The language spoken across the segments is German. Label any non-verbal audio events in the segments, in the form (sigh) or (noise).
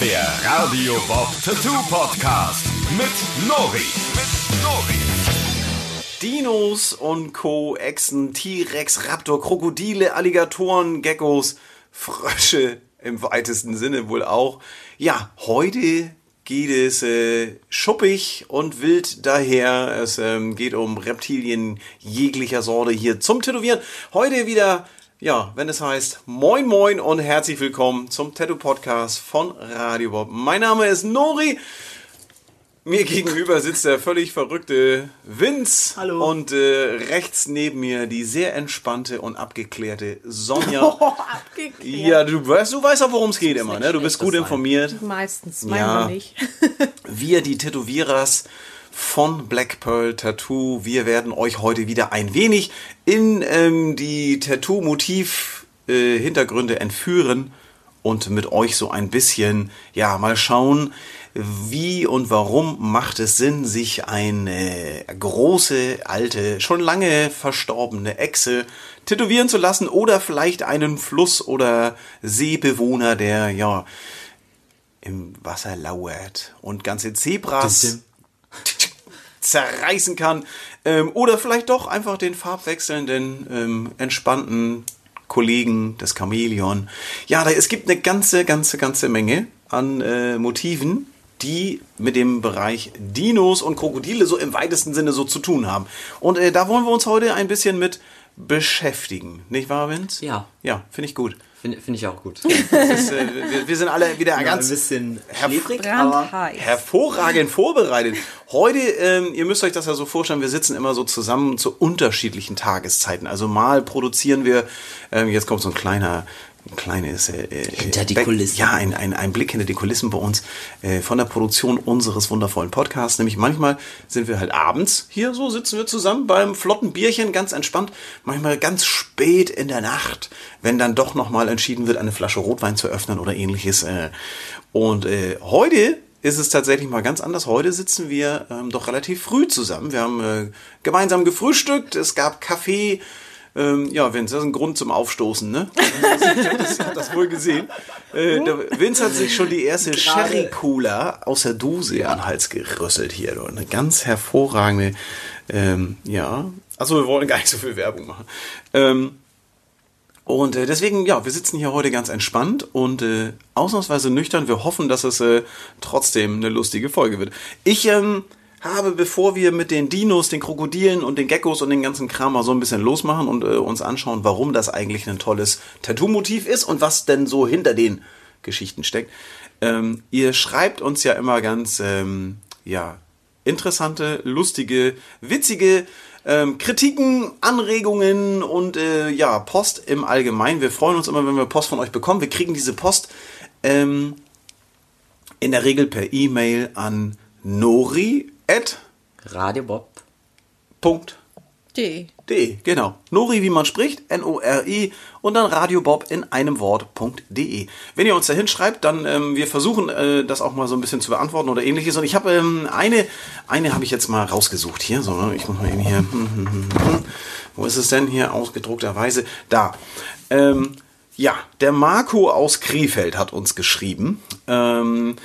Der Radio Bob Tattoo Podcast mit Nori. Mit Nori. Dinos und Co., Echsen, T-Rex, Raptor, Krokodile, Alligatoren, Geckos, Frösche im weitesten Sinne wohl auch. Ja, heute geht es äh, schuppig und wild daher. Es ähm, geht um Reptilien jeglicher Sorte hier zum Tätowieren. Heute wieder, ja, wenn es heißt Moin Moin und herzlich willkommen zum Tattoo Podcast von Radio Bob. Mein Name ist Nori. Mir gegenüber sitzt der völlig verrückte Vince. Hallo. Und äh, rechts neben mir die sehr entspannte und abgeklärte Sonja. (laughs) Oh, abgeklärt. Ja, du weißt, du weißt auch, worum es geht immer, ne? Du bist gut informiert. Meistens, Ja. manchmal nicht. (laughs) Wir, die Tätowierers von Black Pearl Tattoo, wir werden euch heute wieder ein wenig in ähm, die Tattoo-Motiv-Hintergründe entführen und mit euch so ein bisschen, ja, mal schauen, wie und warum macht es Sinn, sich eine große, alte, schon lange verstorbene Echse tätowieren zu lassen oder vielleicht einen Fluss- oder Seebewohner, der, ja, im Wasser lauert und ganze Zebras Dim, zerreißen kann. Ähm, oder vielleicht doch einfach den farbwechselnden, ähm, entspannten Kollegen des Chamäleon. Ja, da, es gibt eine ganze, ganze, ganze Menge an äh, Motiven, die mit dem Bereich Dinos und Krokodile so im weitesten Sinne so zu tun haben. Und äh, da wollen wir uns heute ein bisschen mit beschäftigen. Nicht wahr, Vince? Ja. Ja, finde ich gut. Finde find ich auch gut. Ist, äh, wir, wir sind alle wieder Ja, ganz ein bisschen schläfrig, aber hervorragend vorbereitet. Heute, ähm, ihr müsst euch das ja so vorstellen, wir sitzen immer so zusammen zu unterschiedlichen Tageszeiten. Also mal produzieren wir, ähm, jetzt kommt so ein kleiner, ein kleines äh, äh, Hinter die Back- Kulissen. Ja, ein, ein, ein Blick hinter die Kulissen bei uns äh, von der Produktion unseres wundervollen Podcasts. Nämlich manchmal sind wir halt abends hier, so sitzen wir zusammen beim flotten Bierchen, ganz entspannt. Manchmal ganz spät in der Nacht, wenn dann doch nochmal entschieden wird, eine Flasche Rotwein zu öffnen oder ähnliches. Äh. Und äh, heute ist es tatsächlich mal ganz anders. Heute sitzen wir ähm, doch relativ früh zusammen. Wir haben äh, gemeinsam gefrühstückt, es gab Kaffee. Ähm, ja, Vince, das ist ein Grund zum Aufstoßen, ne? (laughs) das hat das wohl gesehen. Äh, der Vince hat sich schon die erste Sherry Cola aus der Dose an den Hals gerüsselt hier. du. Eine ganz hervorragende, ähm, ja. Also wir wollen gar nicht so viel Werbung machen. Ähm, und äh, deswegen, ja, wir sitzen hier heute ganz entspannt und äh, ausnahmsweise nüchtern. Wir hoffen, dass es äh, trotzdem eine lustige Folge wird. Ich ähm, habe, bevor wir mit den Dinos, den Krokodilen und den Geckos und den ganzen Kram mal so ein bisschen losmachen und äh, uns anschauen, warum das eigentlich ein tolles Tattoo-Motiv ist und was denn so hinter den Geschichten steckt. Ähm, ihr schreibt uns ja immer ganz, ähm, ja, interessante, lustige, witzige ähm, Kritiken, Anregungen und äh, ja, Post im Allgemeinen. Wir freuen uns immer, wenn wir Post von euch bekommen. Wir kriegen diese Post ähm, in der Regel per E-Mail an nori Radio Bob. Die. De, genau. Nori, wie man spricht, N-O-R-I und dann radiobob in einem Wort.de. Wenn ihr uns dahin schreibt, dann ähm, wir versuchen äh, das auch mal so ein bisschen zu beantworten oder ähnliches. Und ich habe ähm, eine, eine habe ich jetzt mal rausgesucht hier. So, ne? ich muss mal eben hier. hm, hm, hm. Wo ist es denn hier ausgedruckterweise? Da. Ähm, ja, der Marco aus Krefeld hat uns geschrieben. Ähm,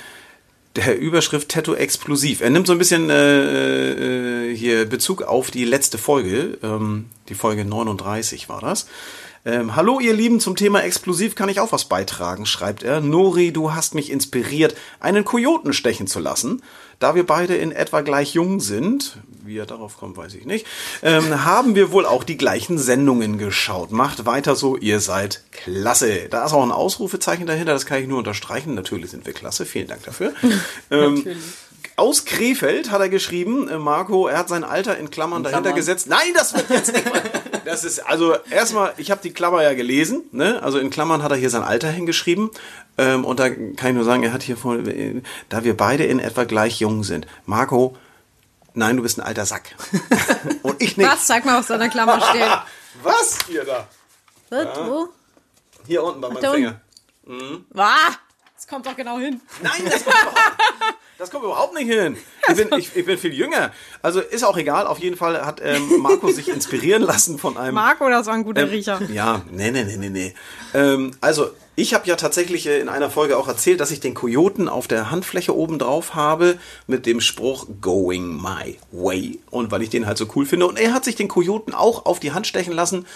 der Überschrift Tattoo explosiv. Er nimmt so ein bisschen äh, äh, hier Bezug auf die letzte Folge, ähm, die Folge 39 war das. Ähm, Hallo ihr Lieben, zum Thema explosiv kann ich auch was beitragen, schreibt er. Nori, du hast mich inspiriert, einen Kojoten stechen zu lassen. Da wir beide in etwa gleich jung sind, wie er darauf kommt, weiß ich nicht, ähm, haben wir wohl auch die gleichen Sendungen geschaut. Macht weiter so, ihr seid klasse. Da ist auch ein Ausrufezeichen dahinter, das kann ich nur unterstreichen. Natürlich sind wir klasse, vielen Dank dafür. (laughs) ähm, aus Krefeld hat er geschrieben, äh, Marco, er hat sein Alter in Klammern dahinter Klammern? gesetzt. Nein, das wird jetzt nicht mal. (laughs) Das ist, also erstmal, ich habe die Klammer ja gelesen, ne? Also in Klammern hat er hier sein Alter hingeschrieben. Ähm, und da kann ich nur sagen, er hat hier vor, äh, da wir beide in etwa gleich jung sind. Marco, nein, du bist ein alter Sack. (laughs) und ich nicht. Was? Zeig mal, was da in der Klammer steht. (laughs) Was? Hier da. Was? Wo? Hier unten bei meinem Finger. Wah! Das kommt doch genau hin. Nein, das Das kommt überhaupt nicht hin. Ich bin, ich, ich bin viel jünger. Also ist auch egal. Auf jeden Fall hat ähm, Marco sich inspirieren lassen von einem. Marco, das war ein guter Ähm, Riecher. Ja, nee, nee, nee, nee, nee. Ähm, also, ich habe ja tatsächlich äh, in einer Folge auch erzählt, dass ich den Kojoten auf der Handfläche oben drauf habe mit dem Spruch Going My Way. Und weil ich den halt so cool finde. Und er hat sich den Kojoten auch auf die Hand stechen lassen.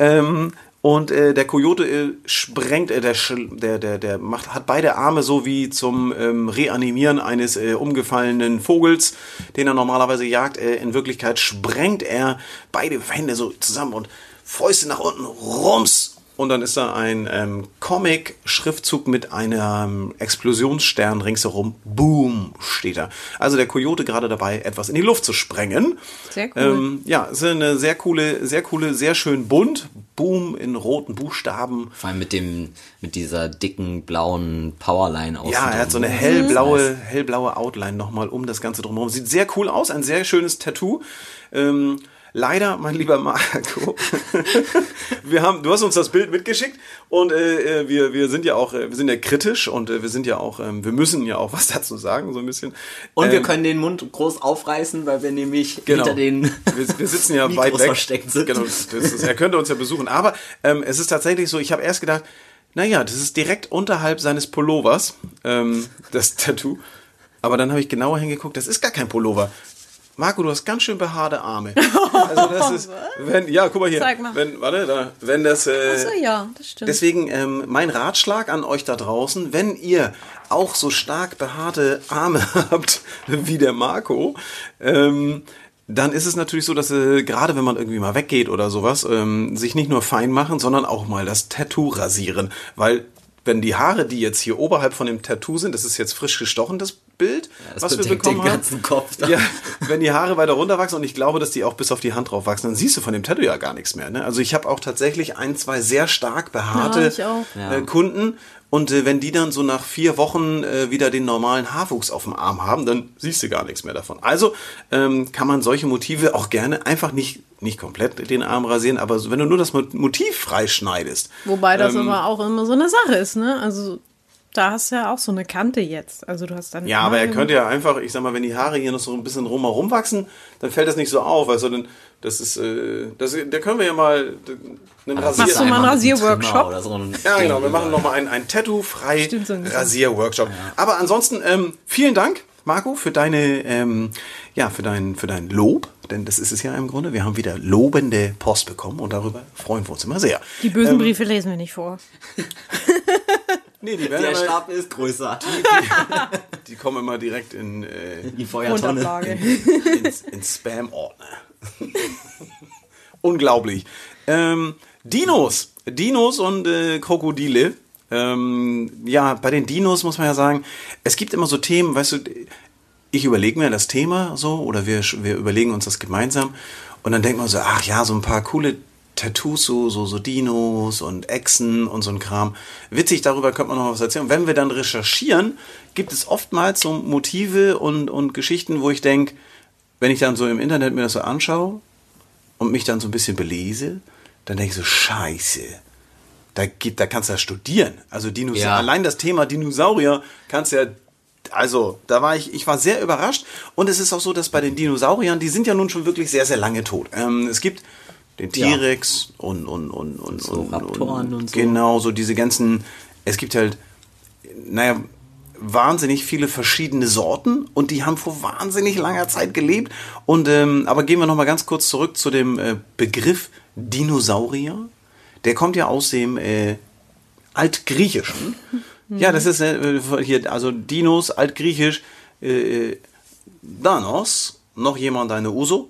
Ähm, und äh, der Kojote äh, sprengt, äh, der, der, der, der macht, hat beide Arme so wie zum ähm, Reanimieren eines äh, umgefallenen Vogels, den er normalerweise jagt. Äh, in Wirklichkeit sprengt er beide Hände so zusammen und Fäuste nach unten, rums. Und dann ist da ein ähm, Comic-Schriftzug mit einem Explosionsstern ringsherum. Boom, steht da. Also der Kojote gerade dabei, etwas in die Luft zu sprengen. Sehr cool. Ähm, ja, ist eine sehr coole, sehr coole, sehr schön bunt. Boom in roten Buchstaben. Vor allem mit dem, mit dieser dicken blauen Powerline aus. Ja, er hat so eine hellblaue, hellblaue Outline nochmal um das Ganze drumherum. Sieht sehr cool aus, ein sehr schönes Tattoo. Ähm, leider, mein lieber Marco, (laughs) wir haben, du hast uns das Bild mitgeschickt und äh, äh, wir, wir sind ja auch, äh, wir sind ja kritisch und äh, wir sind ja auch, ähm, wir müssen ja auch (laughs) was dazu sagen, so ein bisschen. Und wir Ähm, können den Mund groß aufreißen, weil wir nämlich Genau. hinter den wir, wir sitzen ja (laughs) weit weg. versteckt sind. Genau, das ist, er könnte uns ja besuchen. Aber ähm, es ist tatsächlich so, ich habe erst gedacht, naja, das ist direkt unterhalb seines Pullovers, ähm, das Tattoo. Aber dann habe ich genauer hingeguckt, das ist gar kein Pullover. Marco, du hast ganz schön behaarte Arme. Also das ist, (laughs) wenn, ja, guck mal hier. Zeig mal. Wenn, warte, da, wenn das, äh, Achso, ja, das stimmt. Deswegen ähm, mein Ratschlag an euch da draußen, wenn ihr auch so stark behaarte Arme (laughs) habt wie der Marco, ähm, dann ist es natürlich so, dass äh, gerade wenn man irgendwie mal weggeht oder sowas, ähm, sich nicht nur fein machen, sondern auch mal das Tattoo rasieren. Weil wenn die Haare, die jetzt hier oberhalb von dem Tattoo sind, das ist jetzt frisch gestochen, das Bild, das was wir bekommen den haben. ganzen Kopf. Ja, wenn die Haare weiter runterwachsen und ich glaube, dass die auch bis auf die Hand drauf wachsen, dann siehst du von dem Tattoo ja gar nichts mehr. Ne? Also ich habe auch tatsächlich ein, zwei sehr stark behaarte Ja, äh, Kunden und äh, wenn die dann so nach vier Wochen äh, wieder den normalen Haarwuchs auf dem Arm haben, dann siehst du gar nichts mehr davon. Also ähm, kann man solche Motive auch gerne einfach nicht nicht komplett den Arm rasieren, aber wenn du nur das Mo- Motiv freischneidest. Wobei das ähm, aber auch immer so eine Sache ist, ne? Also da hast du ja auch so eine Kante jetzt. Also du hast dann. Ja, aber er könnte ja einfach, ich sag mal, wenn die Haare hier noch so ein bisschen rumherum wachsen, dann fällt das nicht so auf. Also dann, das ist, äh, das, da können wir ja mal einen Machst du Rasier. mal einen Rasierworkshop? So ein Ja, genau, wir machen nochmal einen, einen Tattoo-frei so ein. Rasierworkshop. Aber ansonsten, ähm, vielen Dank, Marco, für deine, ähm, ja, für dein, für dein Lob. Denn das ist es ja im Grunde. Wir haben wieder lobende Post bekommen und darüber freuen wir uns immer sehr. Die Ähm, bösen Briefe lesen wir nicht vor. (laughs) Nee, die, werden Der immer, Stapel ist größer. (laughs) die kommen immer direkt in, äh, Die Feuertonne. Unterlage. ins, ins Spam-Ordner. Unglaublich. Ähm, Dinos. Dinos und äh, Krokodile. Ähm, ja, bei den Dinos muss man ja sagen, es gibt immer so Themen, weißt du, ich überlege mir das Thema so oder wir, wir überlegen uns das gemeinsam und dann denkt man so, ach ja, so ein paar coole Tattoos, so, so, so Dinos und Echsen und so ein Kram. Witzig, darüber könnte man noch was erzählen. Und wenn wir dann recherchieren, gibt es oftmals so Motive und, und Geschichten, wo ich denke, wenn ich dann so im Internet mir das so anschaue und mich dann so ein bisschen belese, dann denke ich so, scheiße. Da, gibt, da kannst du ja studieren. Also Dinosaurier, Ja. allein das Thema Dinosaurier kannst du ja, also da war ich, ich war sehr überrascht. Und es ist auch so, dass bei den Dinosauriern, die sind ja nun schon wirklich sehr, sehr lange tot. Ähm, es gibt den Ja. T-Rex und, und, und, und, So und, Raptoren und so. Genau, so diese ganzen, es gibt halt, naja, wahnsinnig viele verschiedene Sorten und die haben vor wahnsinnig langer Zeit gelebt. Und ähm, aber gehen wir noch mal ganz kurz zurück zu dem äh, Begriff Dinosaurier. Der kommt ja aus dem äh, Altgriechischen. Ja, das ist äh, hier, also Dinos, Altgriechisch, äh, Danos, noch jemand eine Uso.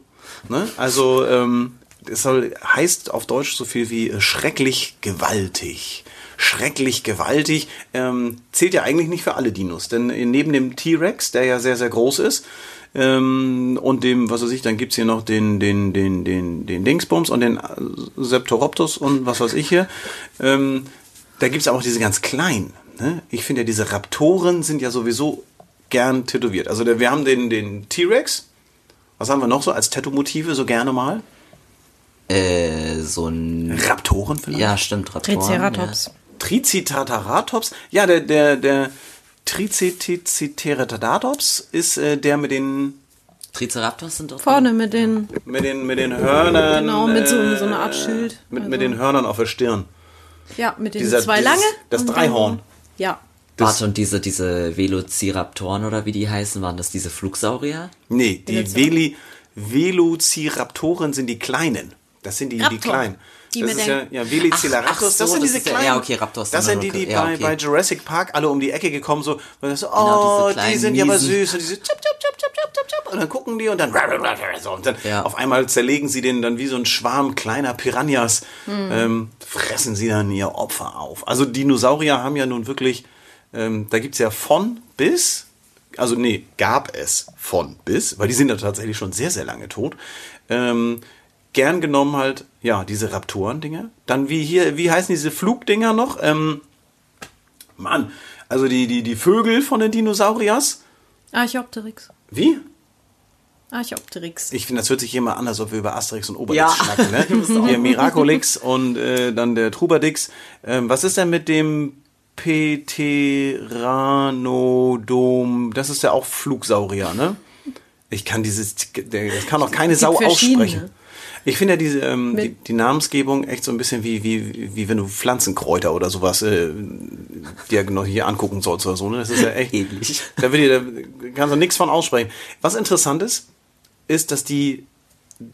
Ne? Also ähm, es soll, heißt auf Deutsch so viel wie äh, schrecklich gewaltig. Schrecklich gewaltig. Ähm, zählt ja eigentlich nicht für alle Dinos, denn äh, neben dem T-Rex, der ja sehr, sehr groß ist, ähm, und dem, was weiß ich, dann gibt's hier noch den, den, den, den, den Dingsbums und den äh, Septoroptus und was weiß ich hier. Ähm, da gibt's auch diese ganz kleinen. Ne? Ich finde ja, diese Raptoren sind ja sowieso gern tätowiert. Also wir haben den, den T-Rex. Was haben wir noch so als Tattoo-Motive so gerne mal? Äh, so ein. Raptoren vielleicht? Ja, stimmt, Raptoren. Triceratops. Triceratops. Ja, der, der, der, Triceratops ist äh, der mit den Triceratops sind doch. Vorne mit den, mit den mit den Hörnern. genau, mit so, äh, so einer Art Schild. mit, Also, mit den Hörnern auf der Stirn. Ja, mit den dieser- zwei dieses- lange. das Dreihorn. Ja. Das- Warte, und diese, diese Velociraptoren oder wie die heißen, waren das diese Flugsaurier? Nee, die. Veli, Velociraptoren sind die kleinen. Das sind die, die Raptor. kleinen. Die das ist ja, ja Velociraptor, Ach, ach so, das sind das diese kleinen. ja, okay, Raptors Das sind die, die ja, bei, okay. bei Jurassic Park alle um die Ecke gekommen so, und so, Genau, oh, diese die sind ja aber süß und diese tschap, tschap, tschap, tschap, tschap, tschap, und dann gucken die und dann so, und dann Ja. auf einmal zerlegen sie den dann wie so ein Schwarm kleiner Piranhas, ähm, fressen sie dann ihr Opfer auf. Also Dinosaurier haben ja nun wirklich, ähm, da gibt's ja von bis, also nee, gab es von bis, weil die sind ja tatsächlich schon sehr, sehr lange tot. Ähm, gern genommen halt, ja, diese Raptoren-Dinger. Dann wie hier, wie heißen diese Flugdinger noch? Ähm, Mann, also die, die, die Vögel von den Dinosauriers. Archaeopteryx. Wie? Archaeopteryx. Ich finde, das hört sich hier mal an, als ob wir über Asterix und Obelix Ja. schnacken. Ne? (laughs) Hier Miraculix und äh, dann der Trubadix. Ähm, was ist denn mit dem Pteranodom? Das ist ja auch Flugsaurier, ne? Ich kann dieses, das kann auch keine Sau aussprechen. Ich finde ja diese, ähm, die, die Namensgebung echt so ein bisschen wie, wie, wie wenn du Pflanzenkräuter oder sowas äh, dir noch hier angucken sollst oder so. Ne? Das ist ja echt. Ähnlich. (laughs) Da, will dir, da kannst du nichts von aussprechen. Was interessant ist, ist, dass die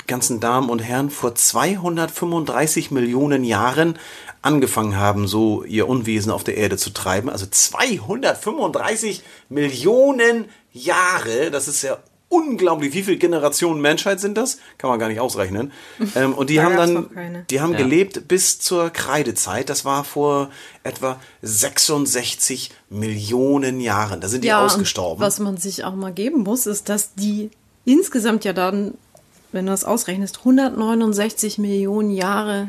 ganzen Damen und Herren vor 235 Millionen Jahren angefangen haben, so ihr Unwesen auf der Erde zu treiben. Also 235 Millionen Jahre, das ist ja unglaublich. Wie viele Generationen Menschheit sind das? Kann man gar nicht ausrechnen. Ähm, und die Da haben dann, die haben Ja. gelebt bis zur Kreidezeit. Das war vor etwa 66 Millionen Jahren. Da sind die ja, ausgestorben. Was man sich auch mal geben muss, ist, dass die insgesamt ja dann, wenn du das ausrechnest, 169 Millionen Jahre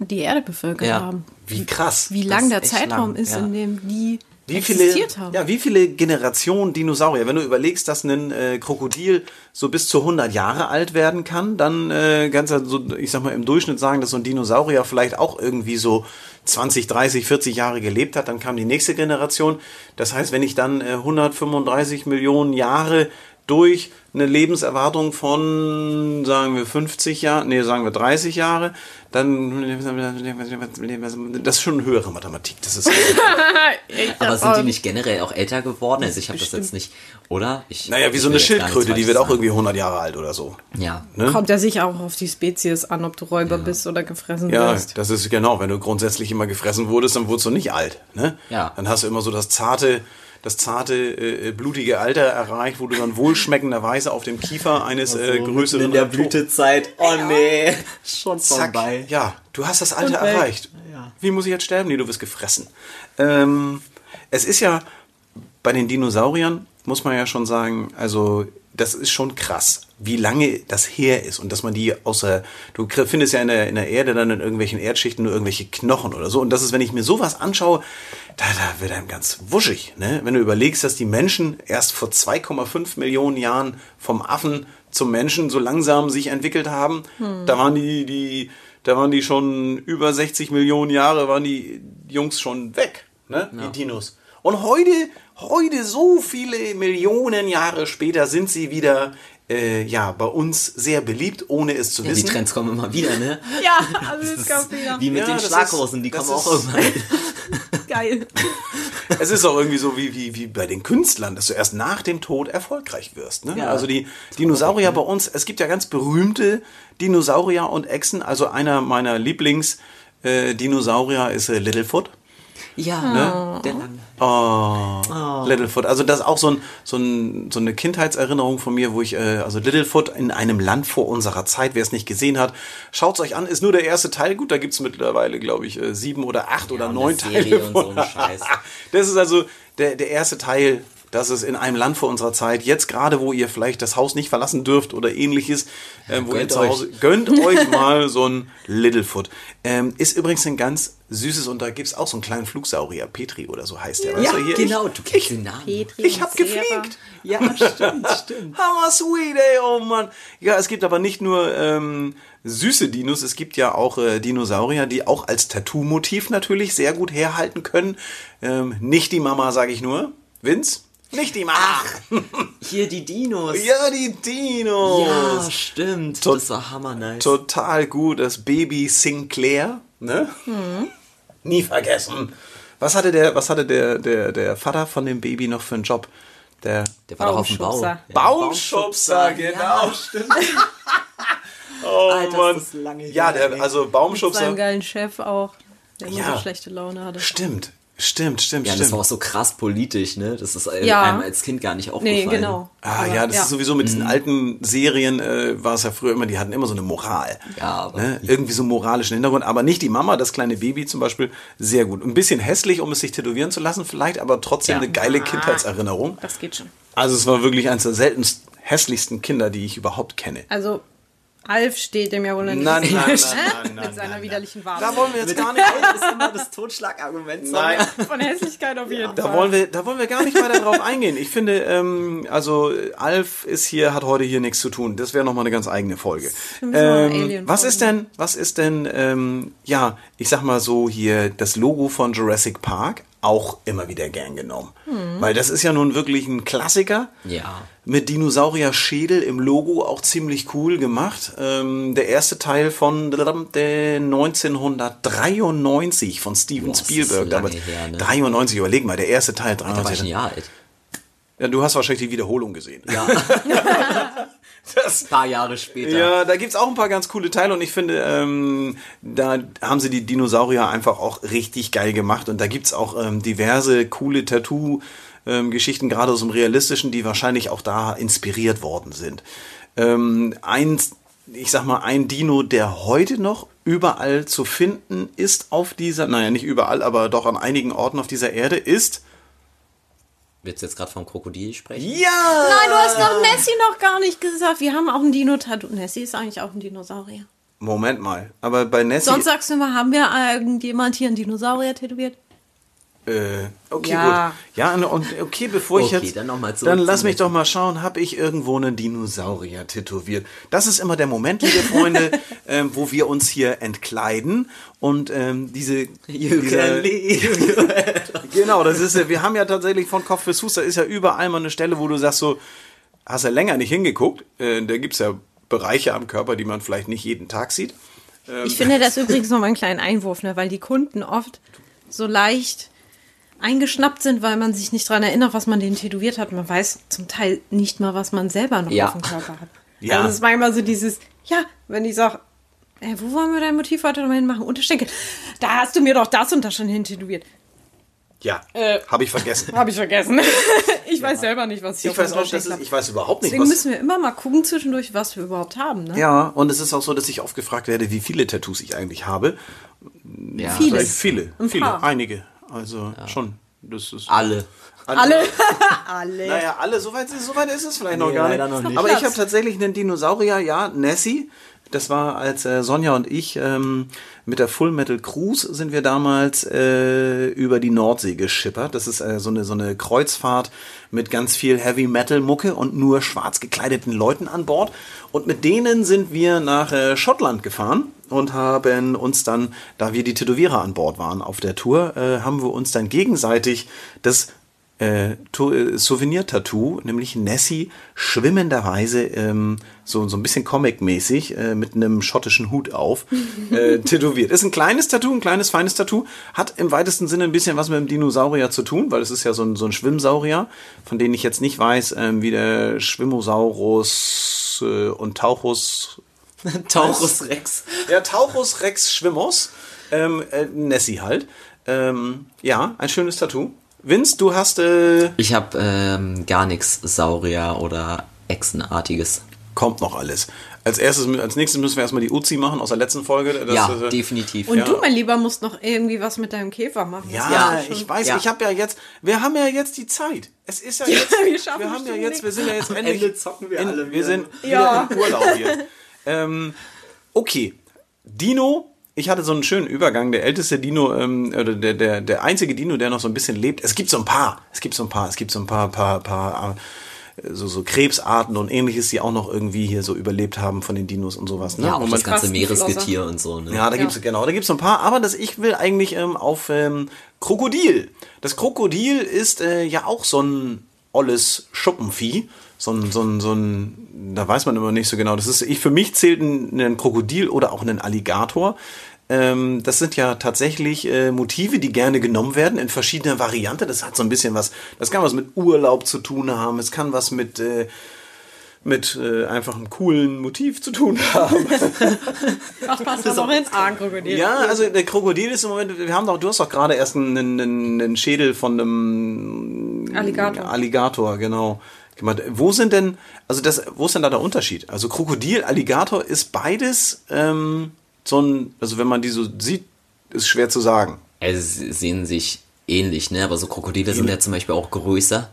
die Erde bevölkert Ja. haben. Wie krass. Wie lang der Zeitraum lang, ist, ja. in dem die Wie viele, haben. ja, wie viele Generationen Dinosaurier? Wenn du überlegst, dass ein äh, Krokodil so bis zu 100 Jahre alt werden kann, dann äh, kannst du, so, ich sag mal, im Durchschnitt sagen, dass so ein Dinosaurier vielleicht auch irgendwie so 20, 30, 40 Jahre gelebt hat. Dann kam die nächste Generation. Das heißt, wenn ich dann äh, 135 Millionen Jahre durch eine Lebenserwartung von, sagen wir, 50 Jahren, nee, sagen wir 30 Jahre, dann, das ist schon eine höhere Mathematik. Das ist, (laughs) Aber sind die nicht generell auch älter geworden? Also ich habe das jetzt nicht, oder? Ich, Naja, wie so eine Schildkröte, die wird auch irgendwie 100 Jahre alt oder so. Ja. Ne? Kommt ja sicher auch auf die Spezies an, ob du Räuber bist oder gefressen Ja, wirst. das ist genau. Wenn du grundsätzlich immer gefressen wurdest, dann wurdest du nicht alt. Ne? Ja. Dann hast du immer so das zarte, das zarte, äh, blutige Alter erreicht, wo du dann wohlschmeckenderweise auf dem Kiefer eines äh, größeren in der Blütezeit. Oh nee, schon Zack. vorbei. Ja, du hast das Alter erreicht. Ja. Wie muss ich jetzt sterben? Nee, du wirst gefressen. Ähm, es ist ja bei den Dinosauriern, muss man ja schon sagen, also das ist schon krass, wie lange das her ist und dass man die außer, du findest ja in der, in der Erde dann in irgendwelchen Erdschichten nur irgendwelche Knochen oder so und das ist, wenn ich mir sowas anschaue, da, da wird einem ganz wuschig, ne? Wenn du überlegst, dass die Menschen erst vor 2,5 Millionen Jahren vom Affen zum Menschen so langsam sich entwickelt haben, da waren die, die, da waren die schon über 60 Millionen Jahre, waren die Jungs schon weg, ne? Die Dinos. Und heute, heute so viele Millionen Jahre später sind sie wieder äh, ja, bei uns sehr beliebt, ohne es zu Die wissen. Trends kommen immer wieder, ne? (laughs) Ja, also es kommt wieder. Wie mit Ja, den Schlaghosen, die kommen auch irgendwann. (laughs) Geil. (laughs) Es ist auch irgendwie so wie, wie, wie bei den Künstlern, dass du erst nach dem Tod erfolgreich wirst. Ne? Ja. Also die Dinosaurier bei uns, es gibt ja ganz berühmte Dinosaurier und Echsen. Also einer meiner Lieblings-Dinosaurier ist äh, Littlefoot. Ja, der lange. Oh, Littlefoot. Also das ist auch so, ein, so, ein, so eine Kindheitserinnerung von mir, wo ich, äh, also Littlefoot in einem Land vor unserer Zeit, wer es nicht gesehen hat, schaut's euch an, ist nur der erste Teil. Gut, da gibt's mittlerweile, glaube ich, äh, sieben oder acht oder und neun Teile und so von. ein Scheiß. (laughs) Das ist also der, der erste Teil. Das ist in einem Land vor unserer Zeit. Jetzt gerade, wo ihr vielleicht das Haus nicht verlassen dürft oder ähnliches, ähm, wo ihr gönnt zu euch. Hause (laughs) gönnt euch mal so ein Littlefoot. Ähm, ist übrigens ein ganz süßes und da gibt's auch so einen kleinen Flugsaurier, Petri oder so heißt der. Ja, weißt du, hier, genau, Ich, du kennst den Namen. Petri ich hab Sarah. gefliegt. Ja, (laughs) stimmt, stimmt. Hammer sweet, ey, oh Mann. Ja, es gibt aber nicht nur ähm, süße Dinos, es gibt ja auch äh, Dinosaurier, die auch als Tattoo-Motiv natürlich sehr gut herhalten können. Ähm, nicht die Mama, sage ich nur. Vince? Nicht die Mama. Hier die Dinos. Ja, die Dinos. Ja, stimmt. Tot- das war hammer nice. Total gut. Das Baby Sinclair. Ne? Nie vergessen. Was hatte der, was hatte der, der, der Vater von dem Baby noch für einen Job? Der Der war doch auf dem Bau. Baumschubser. Ja, Baumschubser, genau, stimmt. (laughs) oh Alter, ist Mann. das lange her, ja, der, also Seinem Baumschubser. geilen Chef auch, der immer Ja. so schlechte Laune hatte. Stimmt, stimmt, stimmt, Ja, das stimmt. war auch so krass politisch, ne? Das ist äh, Ja. einem als Kind gar nicht aufgefallen. Nee, genau. Ah Aber, ja, das ist sowieso mit diesen alten Serien äh, war es ja früher immer, die hatten immer so eine Moral. Ja, aber- ne? Irgendwie so einen moralischen Hintergrund, aber nicht die Mama, das kleine Baby zum Beispiel, sehr gut. Ein bisschen hässlich, um es sich tätowieren zu lassen, vielleicht, aber trotzdem Ja. eine geile Kindheitserinnerung. Das geht schon. Also es war wirklich eines der seltenst hässlichsten Kinder, die ich überhaupt kenne. Also, Alf steht dem ja wohl nicht. Nein, (laughs) nein, nein, Mit nein, nein, seiner nein. widerlichen Wahl. Da wollen wir jetzt gar nicht. Das (laughs) ist immer das Totschlagargument. Nein. (laughs) Von Hässlichkeit auf jeden Da Fall. wollen wir, da wollen wir gar nicht weiter drauf eingehen. Ich finde, ähm, also Alf ist hier, hat heute hier nichts zu tun. Das wäre noch mal eine ganz eigene Folge. Ähm, was ist denn, was ist denn, ähm, ja, ich sag mal so hier das Logo von Jurassic Park auch immer wieder gern genommen, Hm. weil das ist ja nun wirklich ein Klassiker. Ja. Mit Dinosaurier-Schädel im Logo auch ziemlich cool gemacht. Ähm, der erste Teil von der 1993 von Steven Boah, Spielberg. damals. her, ne? 93, überleg mal, der erste Teil Da war ich 93. ein Jahr alt. Ja, du hast wahrscheinlich die Wiederholung gesehen. Ja. (laughs) (laughs) (laughs) Das, Ein paar Jahre später. ja, da gibt's auch ein paar ganz coole Teile und ich finde, ähm, da haben sie die Dinosaurier einfach auch richtig geil gemacht und da gibt's auch ähm, diverse coole Tattoo- ähm, Geschichten, gerade aus dem Realistischen, die wahrscheinlich auch da inspiriert worden sind. Ähm, eins, ich sag mal, ein Dino, der heute noch überall zu finden ist auf dieser, naja, nicht überall, aber doch an einigen Orten auf dieser Erde, ist. Willst du jetzt gerade vom Krokodil sprechen? Ja! Nein, du hast noch Nessie noch gar nicht gesagt. Wir haben auch ein Dino-Tattoo. Nessie ist eigentlich auch ein Dinosaurier. Moment mal, aber bei Nessie. Sonst sagst du immer, haben wir irgendjemand hier einen Dinosaurier tätowiert? Äh, okay, Ja. gut. Ja, und- okay, bevor ich Okay, jetzt. dann noch mal zurück Dann lass mich doch mal schauen, habe ich irgendwo einen Dinosaurier tätowiert? Das ist immer der Moment, liebe Freunde, (laughs) ähm, wo wir uns hier entkleiden und ähm, diese. You dieser- can leave. (laughs) Genau, das ist ja, wir haben ja tatsächlich von Kopf bis Fuß, da ist ja überall mal eine Stelle, wo du sagst so, hast ja länger nicht hingeguckt. Äh, da gibt's ja Bereiche am Körper, die man vielleicht nicht jeden Tag sieht. Ich finde (laughs) das übrigens noch mal einen kleinen Einwurf, ne, weil die Kunden oft so leicht eingeschnappt sind, weil man sich nicht dran erinnert, was man denen tätowiert hat. Man weiß zum Teil nicht mal, was man selber noch Ja. auf dem Körper hat. Ja. Also es ist manchmal so dieses, ja, wenn ich sage, ey, wo wollen wir dein Motiv heute noch hinmachen? Unterschenkel. Da hast du mir doch das und das schon hin tätowiert. Ja, Äh, habe ich vergessen. (laughs) Habe ich vergessen. (laughs) ich weiß selber nicht, was ich, Ich weiß auch, das ist, ich weiß überhaupt nicht, Deswegen was. müssen wir immer mal gucken zwischendurch, was wir überhaupt haben. Ne? Ja, und es ist auch so, dass ich oft gefragt werde, wie viele Tattoos ich eigentlich habe. Ja, Viele. Viele, Ein viele, einige. Also schon. Das ist Alle. Alle. Alle. (laughs) Naja, alle, soweit so weit ist es vielleicht noch Nee, gar nicht. noch nicht. Aber ich habe tatsächlich einen Dinosaurier, ja, Nessie. Das war, als äh, Sonja und ich ähm, mit der Full Metal Cruise sind wir damals äh, über die Nordsee geschippert. Das ist äh, so, eine, so eine Kreuzfahrt mit ganz viel Heavy Metal Mucke und nur schwarz gekleideten Leuten an Bord. Und mit denen sind wir nach äh, Schottland gefahren und haben uns dann, da wir die Tätowierer an Bord waren auf der Tour, äh, haben wir uns dann gegenseitig das äh, äh, Souvenir-Tattoo, nämlich Nessie schwimmenderweise ähm, so, so ein bisschen Comic-mäßig äh, mit einem schottischen Hut auf (laughs) äh, tätowiert. Ist ein kleines Tattoo, ein kleines, feines Tattoo. Hat im weitesten Sinne ein bisschen was mit dem Dinosaurier zu tun, weil es ist ja so ein, so ein Schwimmsaurier, von dem ich jetzt nicht weiß, ähm, wie der Schwimmosaurus äh, und Tauchus (laughs) Taurus Rex. ja, Tauchus Rex Schwimmos. Ähm, äh, Nessie halt. Ähm, ja, ein schönes Tattoo. Vince, du hast, äh, Ich habe ähm, gar nichts Saurier oder Echsenartiges. kommt noch alles. Als erstes, als nächstes müssen wir erstmal die Uzi machen aus der letzten Folge. Das, ja, äh, definitiv. Und Ja. du, mein Lieber, musst noch irgendwie was mit deinem Käfer machen. Ja, Ja, ich weiß, ja. ich habe ja jetzt, wir haben ja jetzt die Zeit. Es ist ja jetzt, (laughs) wir schaffen wir haben ja jetzt, wir sind ja jetzt Am endlich, Ende zocken wir in, alle wir wieder. sind Ja. wieder im Urlaub hier. ähm, okay, Dino, ich hatte so einen schönen Übergang. Der älteste Dino, ähm, oder der, der, der einzige Dino, der noch so ein bisschen lebt. Es gibt so ein paar, es gibt so ein paar, es gibt so ein paar, paar, paar so, so Krebsarten und ähnliches, die auch noch irgendwie hier so überlebt haben von den Dinos und sowas. Ne? Ja, auch und das ganze Meeresgetier und so. Ne? Ja, da gibt's genau, da gibt's so ein paar, aber das ich will eigentlich ähm, auf ähm, Krokodil. Das Krokodil ist äh, ja auch so ein olles Schuppenvieh. So ein, so ein, so ein, da weiß man immer nicht so genau. Das ist, ich, für mich zählt ein, ein Krokodil oder auch ein Alligator. Ähm, das sind ja tatsächlich äh, Motive, die gerne genommen werden in verschiedener Variante. Das hat so ein bisschen was, das kann was mit Urlaub zu tun haben. Es kann was mit, äh, mit äh, einfach einem coolen Motiv zu tun (laughs) haben. Was passt da noch ins A-Krokodil? Ja, also der Krokodil ist im Moment, wir haben doch, du hast doch gerade erst einen, einen, einen Schädel von einem Alligator. Alligator, genau. Gemacht. Wo sind denn, also das, wo ist denn da der Unterschied? Also Krokodil, Alligator ist beides ähm, so ein, also wenn man die so sieht, ist schwer zu sagen. Also sie sehen sich ähnlich, ne? Aber so Krokodile sind ja zum Beispiel auch größer.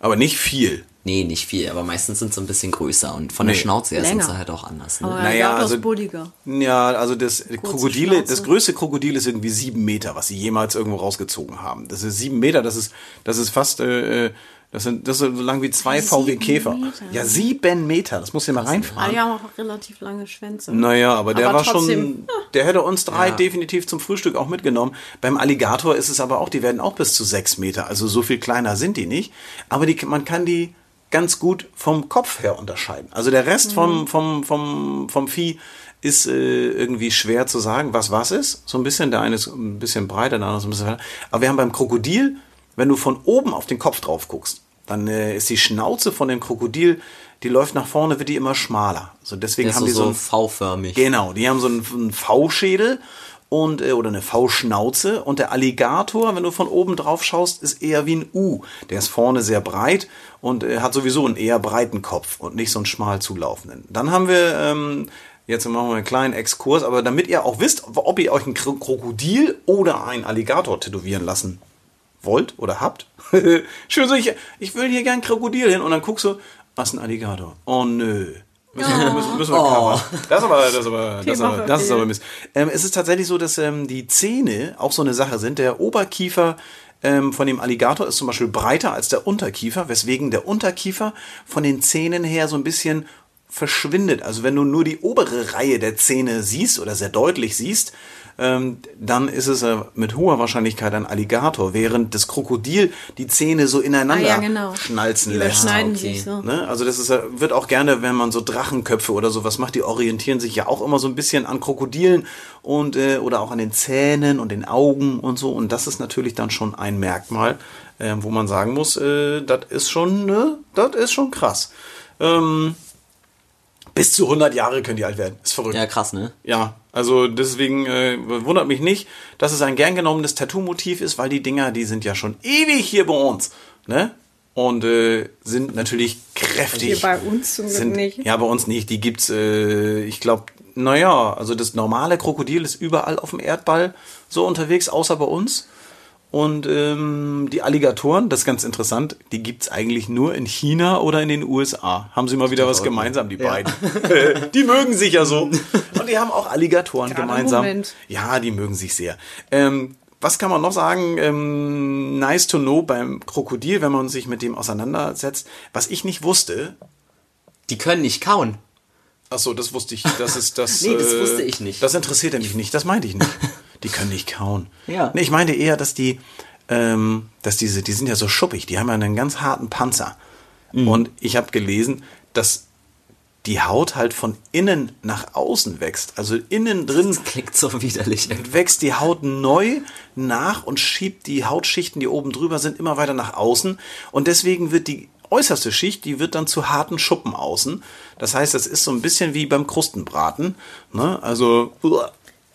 Aber nicht viel. Nee, nicht viel, aber meistens sind sie ein bisschen größer und von Nee. der Schnauze her sind Länger. sie halt auch anders. Ne? Aber Naja, also- bulliger. Ja, also das Krokodile, Schnauze. das größte Krokodil ist irgendwie sieben Meter, was sie jemals irgendwo rausgezogen haben. Das ist sieben Meter, das ist, das ist fast, äh, äh, das sind, das ist so lang wie zwei VW Käfer. Meter. Ja, sieben Meter, das muss ihr mal reinfahren. die haben auch relativ lange Schwänze. Naja, aber der Aber war trotzdem, schon, (laughs) der hätte uns drei Ja. definitiv zum Frühstück auch mitgenommen. Beim Alligator ist es aber auch, die werden auch bis zu sechs Meter, also so viel kleiner sind die nicht. Aber die, man kann die ganz gut vom Kopf her unterscheiden. Also der Rest vom, vom, vom, vom Vieh ist äh, irgendwie schwer zu sagen, was was ist. So ein bisschen, der eine ist ein bisschen breiter, der andere ist ein bisschen weiter. Aber wir haben beim Krokodil, wenn du von oben auf den Kopf drauf guckst, dann äh, ist die Schnauze von dem Krokodil, die läuft nach vorne, wird die immer schmaler. So deswegen Der ist haben so, die so, so ein V-förmig. Genau, die haben so einen, einen V-Schädel und äh, oder eine V-Schnauze und der Alligator, wenn du von oben drauf schaust, ist eher wie ein U. Der ist vorne sehr breit und äh, hat sowieso einen eher breiten Kopf und nicht so einen schmal zulaufenden. Dann haben wir ähm, Jetzt machen wir einen kleinen Exkurs, aber damit ihr auch wisst, ob ihr euch ein Kro- Krokodil oder ein Alligator tätowieren lassen wollt oder habt. (laughs) Schön so, ich, ich will hier gern Krokodil hin und dann guckst du, was ein Alligator. Oh nö. Müssen, wir- müssen, müssen wir covern. Das ist aber, das ist aber, das ist aber, das ist aber. Mist. Ähm, es ist tatsächlich so, dass ähm, die Zähne auch so eine Sache sind. Der Oberkiefer ähm, von dem Alligator ist zum Beispiel breiter als der Unterkiefer, weswegen der Unterkiefer von den Zähnen her so ein bisschen verschwindet. Also wenn du nur die obere Reihe der Zähne siehst oder sehr deutlich siehst, ähm, dann ist es äh, mit hoher Wahrscheinlichkeit ein Alligator, während das Krokodil die Zähne so ineinander Ah, ja, genau. schnalzen lässt. überschneiden okay. sich so. Ne? Also das ist, äh, wird auch gerne, wenn man so Drachenköpfe oder sowas macht, die orientieren sich ja auch immer so ein bisschen an Krokodilen und äh, oder auch an den Zähnen und den Augen und so. Und das ist natürlich dann schon ein Merkmal, äh, wo man sagen muss, äh, das ist schon, ne, das ist schon krass. Ähm, bis zu 100 Jahre können die alt werden. Ist verrückt. Ja, krass, ne? Ja, also deswegen äh, wundert mich nicht, dass es ein gern genommenes Tattoo-Motiv ist, weil die Dinger, die sind ja schon ewig hier bei uns, ne? Und äh, sind natürlich kräftig. Hier bei uns zum Glück sind, nicht. Ja, bei uns nicht. Die gibt's, äh, ich glaube, naja, also das normale Krokodil ist überall auf dem Erdball so unterwegs, außer bei uns. Und ähm, die Alligatoren, das ist ganz interessant, die gibt's eigentlich nur in China oder in den USA. Haben sie mal wieder was gemeinsam, die beiden. (laughs) (laughs) die mögen sich ja so. Und die haben auch Alligatoren Gerade gemeinsam. Moment. Ja, die mögen sich sehr. Ähm, was kann man noch sagen? Ähm, nice to know beim Krokodil, wenn man sich mit dem auseinandersetzt. Was ich nicht wusste, Die können nicht kauen. Ach so, das wusste ich. Das ist das. (laughs) Nee, das äh, wusste ich nicht. Das interessierte mich nicht. Das meinte ich nicht. Die können nicht kauen. Ja. Nee, ich meinte eher, dass die, ähm, dass diese, die sind ja so schuppig. Die haben ja einen ganz harten Panzer. Mhm. Und ich habe gelesen, dass die Haut halt von innen nach außen wächst. Also innen drin Klingt so widerlich. wächst die Haut neu nach und schiebt die Hautschichten, die oben drüber sind, immer weiter nach außen. Und deswegen wird die äußerste Schicht, die wird dann zu harten Schuppen außen. Das heißt, das ist so ein bisschen wie beim Krustenbraten. Ne? Also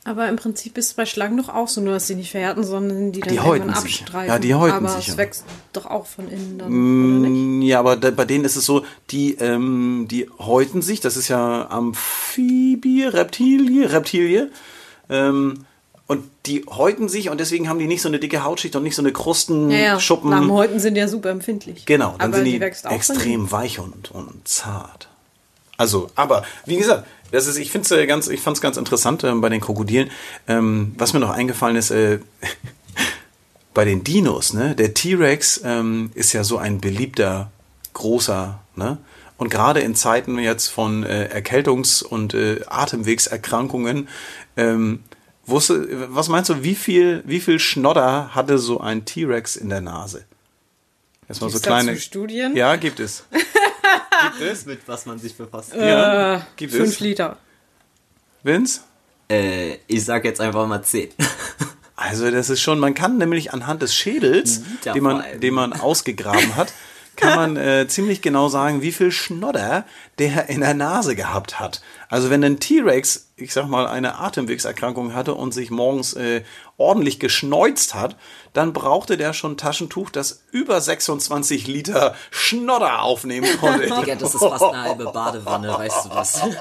Aber im Prinzip ist es bei Schlangen doch auch so, nur dass sie nicht verhärten, sondern die dann Die irgendwann häuten sich. abstreifen. Ja, die häuten Aber sich, es ja. wächst doch auch von innen dann, oder nicht? ja, aber da, bei denen ist es so, die, ähm, die häuten sich, das ist ja Amphibie, Reptilie, Reptilie. Ähm, und die häuten sich und deswegen haben die nicht so eine dicke Hautschicht und nicht so eine Krusten, Ja, ja. Schuppen. Lahmhäuten sind ja super empfindlich. Genau, dann aber sind die, die, extrem weich und, und zart. Also, aber wie gesagt, das ist, ich finde es äh, ganz, ich fand es ganz interessant ähm, bei den Krokodilen. Ähm, was mir noch eingefallen ist, äh, (laughs) bei den Dinos, ne? Der T-Rex ähm, ist ja so ein beliebter großer, ne? Und gerade in Zeiten jetzt von äh, Erkältungs- und äh, Atemwegserkrankungen, ähm, wusste, was meinst du, wie viel, wie viel Schnodder hatte so ein T-Rex in der Nase? Erstmal so kleine. Studien? Ja, gibt es. (laughs) gibt es? Mit was man sich befasst. Ja, gibt Fünf es. Liter. Vince? Äh, ich sag jetzt einfach mal 10. (laughs) Also das ist schon, man kann nämlich anhand des Schädels, Liter den man, den man ausgegraben hat, kann man äh, ziemlich genau sagen, wie viel Schnodder der in der Nase gehabt hat. Also wenn ein T-Rex, ich sag mal, eine Atemwegserkrankung hatte und sich morgens äh, ordentlich geschneuzt hat, dann brauchte der schon ein Taschentuch, das über 26 Liter Schnodder aufnehmen konnte. (laughs) Digga, das ist fast eine halbe Badewanne, weißt du was? (laughs)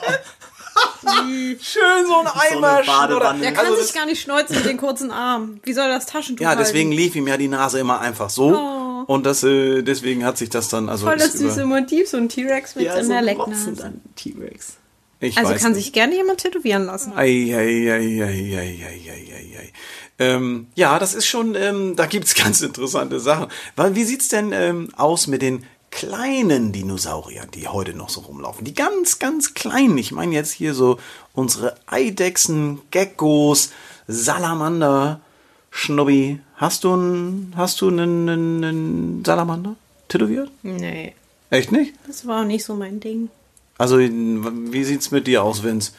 Schön so ein Eimer Schnodder. Badewanne. Der kann Also sich gar nicht schneuzen mit den kurzen Armen. Wie soll das Taschentuch Ja, deswegen halten? lief ihm ja die Nase immer einfach so. Oh. Und das, äh, deswegen hat sich das dann, also Voll das süße Motiv, so ein T-Rex mit so einer Lecknase. dann T-Rex. Ich Also kann nicht. sich gerne jemand tätowieren lassen. Ei, ei, ei, ei, ei, ei, ei, ei. Ähm, ja, das ist schon, ähm, da gibt's (laughs) ganz interessante Sachen. Weil, wie sieht's denn ähm, aus mit den kleinen Dinosauriern, die heute noch so rumlaufen? Die ganz, ganz kleinen. Ich meine jetzt hier so unsere Eidechsen, Geckos, Salamander, Schnubbi. Hast du einen, hast du einen, einen, einen Salamander tätowiert? Nee, Echt nicht? das war auch nicht so mein Ding. Also, wie sieht's mit dir aus, Vince?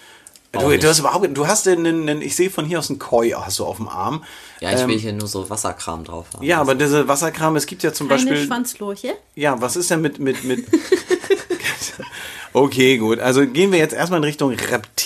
Du, du hast überhaupt, du hast den, den, den ich sehe von hier aus einen Koi, hast du auf dem Arm. Ja, ich Ähm, will hier nur so Wasserkram drauf haben. ja, aber diese Wasserkram, es gibt ja zum Keine Beispiel. Schwanzlurche? Ja, was ist denn mit, mit, mit. (laughs) (laughs) okay, gut. Also gehen wir jetzt erstmal in Richtung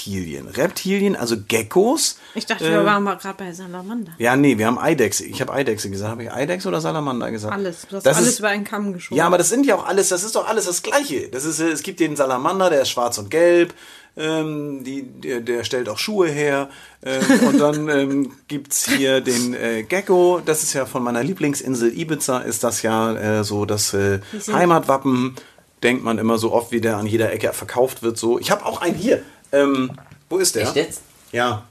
Reptilien. Reptilien, also Geckos. Ich dachte, wir waren mal gerade bei Salamander. Ja, nee, wir haben Eidechse. Ich habe Eidechse gesagt. Habe ich Eidechse oder Salamander gesagt? Alles. Du hast Das alles ist- über einen Kamm geschoben. Ja, aber das sind ja auch alles, das ist doch alles das Gleiche. Das ist, äh, es gibt den Salamander, der ist schwarz und gelb. Ähm, die, der, der stellt auch Schuhe her. Ähm, und dann (laughs) ähm, gibt's hier den äh, Gecko. Das ist ja von meiner Lieblingsinsel Ibiza, ist das ja äh, so das äh, Heimatwappen. Denkt man immer so oft, wie der an jeder Ecke verkauft wird. So, ich habe auch einen hier. Ähm, wo ist der? Echt jetzt? Ja.